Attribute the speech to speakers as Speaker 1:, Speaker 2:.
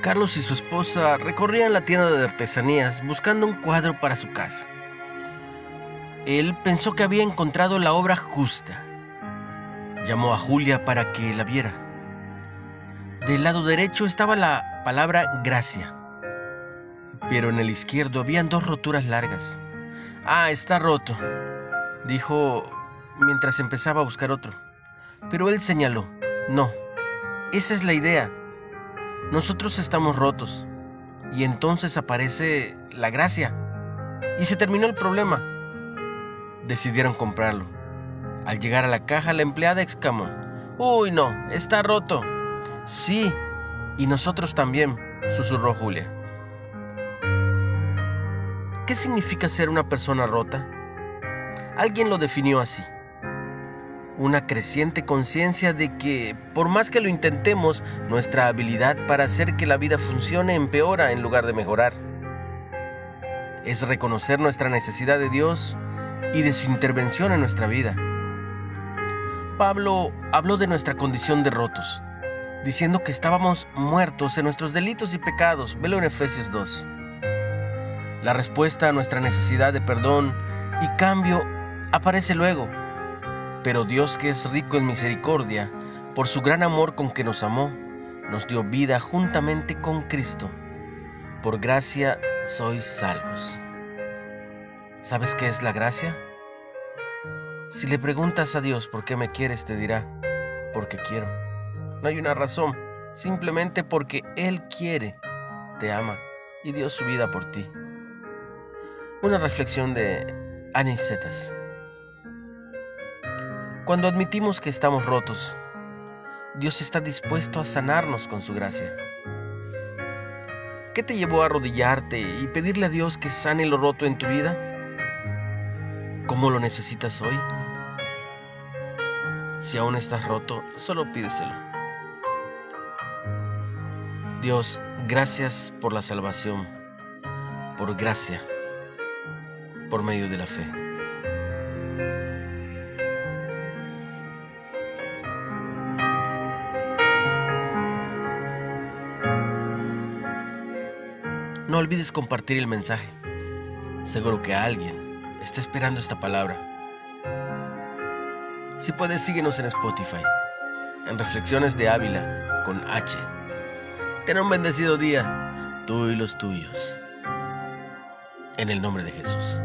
Speaker 1: Carlos y su esposa recorrían la tienda de artesanías buscando un cuadro para su casa. Él pensó que había encontrado la obra justa. Llamó a Julia para que la viera. Del lado derecho estaba la palabra gracia, pero en el izquierdo habían dos roturas largas. Ah, está roto, dijo mientras empezaba a buscar otro. Pero él señaló, no, esa es la idea. Nosotros estamos rotos. Y entonces aparece la gracia. Y se terminó el problema. Decidieron comprarlo. Al llegar a la caja, la empleada exclamó, Uy, no, está roto. Sí, y nosotros también, susurró Julia. ¿Qué significa ser una persona rota? Alguien lo definió así una creciente conciencia de que, por más que lo intentemos, nuestra habilidad para hacer que la vida funcione empeora en lugar de mejorar. Es reconocer nuestra necesidad de Dios y de su intervención en nuestra vida. Pablo habló de nuestra condición de rotos, diciendo que estábamos muertos en nuestros delitos y pecados. Velo en Efesios 2. La respuesta a nuestra necesidad de perdón y cambio aparece luego pero Dios que es rico en misericordia, por su gran amor con que nos amó, nos dio vida juntamente con Cristo. Por gracia sois salvos. ¿Sabes qué es la gracia? Si le preguntas a Dios por qué me quieres, te dirá, porque quiero. No hay una razón, simplemente porque Él quiere, te ama y dio su vida por ti. Una reflexión de Anicetas. Cuando admitimos que estamos rotos, Dios está dispuesto a sanarnos con su gracia. ¿Qué te llevó a arrodillarte y pedirle a Dios que sane lo roto en tu vida? ¿Cómo lo necesitas hoy? Si aún estás roto, solo pídeselo. Dios, gracias por la salvación, por gracia, por medio de la fe. No olvides compartir el mensaje. Seguro que alguien está esperando esta palabra. Si puedes, síguenos en Spotify, en Reflexiones de Ávila, con H. Ten un bendecido día, tú y los tuyos. En el nombre de Jesús.